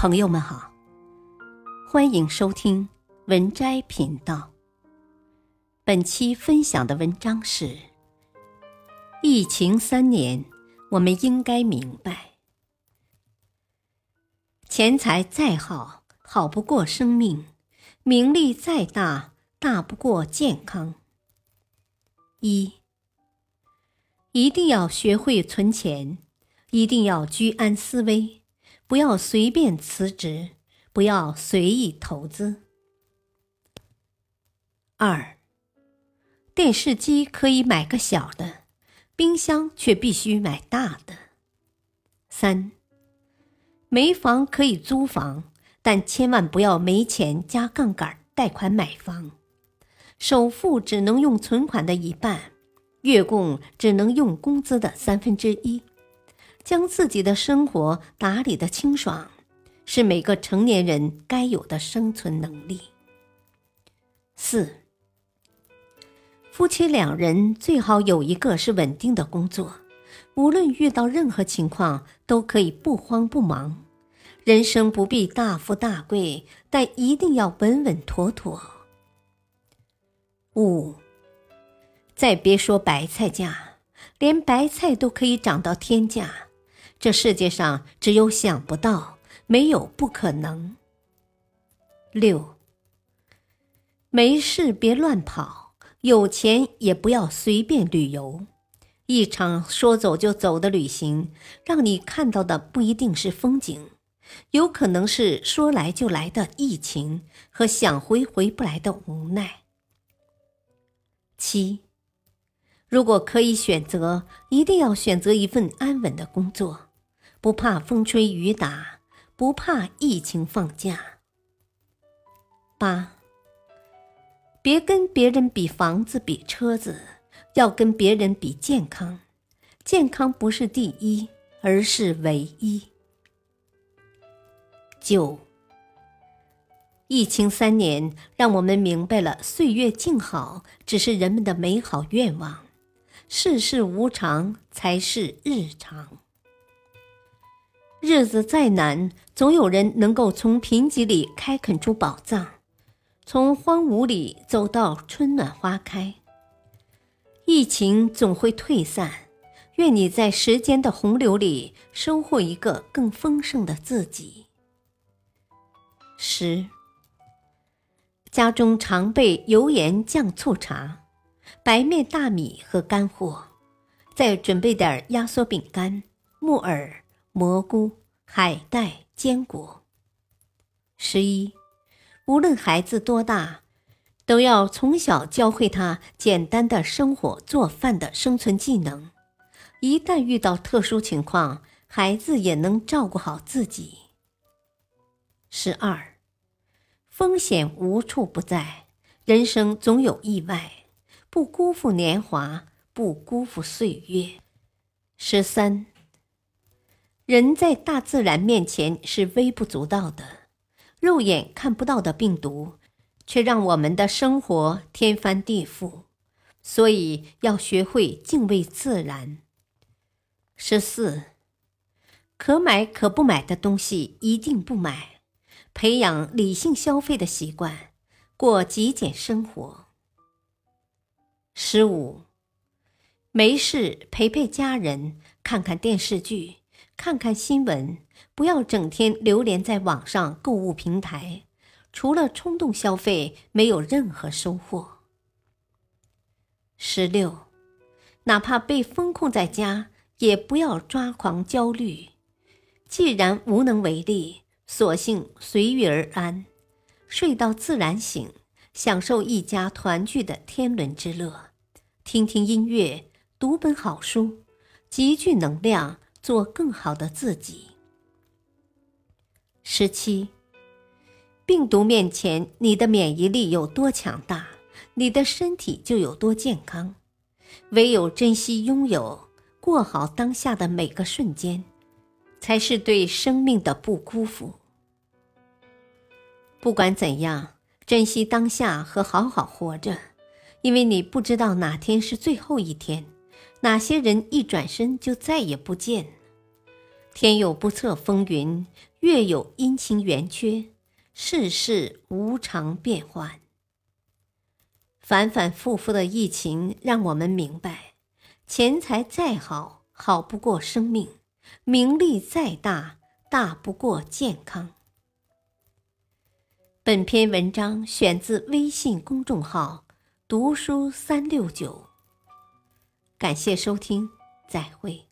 朋友们好，欢迎收听文摘频道。本期分享的文章是：疫情三年，我们应该明白，钱财再好，好不过生命；名利再大，大不过健康。一，一定要学会存钱，一定要居安思危。不要随便辞职，不要随意投资。二，电视机可以买个小的，冰箱却必须买大的。三，没房可以租房，但千万不要没钱加杠杆贷款买房，首付只能用存款的一半，月供只能用工资的三分之一。将自己的生活打理的清爽，是每个成年人该有的生存能力。四，夫妻两人最好有一个是稳定的工作，无论遇到任何情况都可以不慌不忙。人生不必大富大贵，但一定要稳稳妥妥。五，再别说白菜价，连白菜都可以涨到天价。这世界上只有想不到，没有不可能。六，没事别乱跑，有钱也不要随便旅游。一场说走就走的旅行，让你看到的不一定是风景，有可能是说来就来的疫情和想回回不来的无奈。七，如果可以选择，一定要选择一份安稳的工作。不怕风吹雨打，不怕疫情放假。八，别跟别人比房子比车子，要跟别人比健康。健康不是第一，而是唯一。九，疫情三年，让我们明白了岁月静好只是人们的美好愿望，世事无常才是日常。日子再难，总有人能够从贫瘠里开垦出宝藏，从荒芜里走到春暖花开。疫情总会退散，愿你在时间的洪流里收获一个更丰盛的自己。十，家中常备油盐酱醋茶、白面大米和干货，再准备点压缩饼干、木耳。蘑菇、海带、坚果。十一，无论孩子多大，都要从小教会他简单的生火做饭的生存技能。一旦遇到特殊情况，孩子也能照顾好自己。十二，风险无处不在，人生总有意外，不辜负年华，不辜负岁月。十三。人在大自然面前是微不足道的，肉眼看不到的病毒，却让我们的生活天翻地覆。所以要学会敬畏自然。十四，可买可不买的东西一定不买，培养理性消费的习惯，过极简生活。十五，没事陪陪家人，看看电视剧。看看新闻，不要整天流连在网上购物平台，除了冲动消费，没有任何收获。十六，哪怕被封控在家，也不要抓狂焦虑。既然无能为力，索性随遇而安，睡到自然醒，享受一家团聚的天伦之乐，听听音乐，读本好书，集聚能量。做更好的自己。十七，病毒面前，你的免疫力有多强大，你的身体就有多健康。唯有珍惜拥有，过好当下的每个瞬间，才是对生命的不辜负。不管怎样，珍惜当下和好好活着，因为你不知道哪天是最后一天。哪些人一转身就再也不见？天有不测风云，月有阴晴圆缺，世事无常变幻。反反复复的疫情让我们明白，钱财再好，好不过生命；名利再大，大不过健康。本篇文章选自微信公众号“读书三六九”，感谢收听，再会。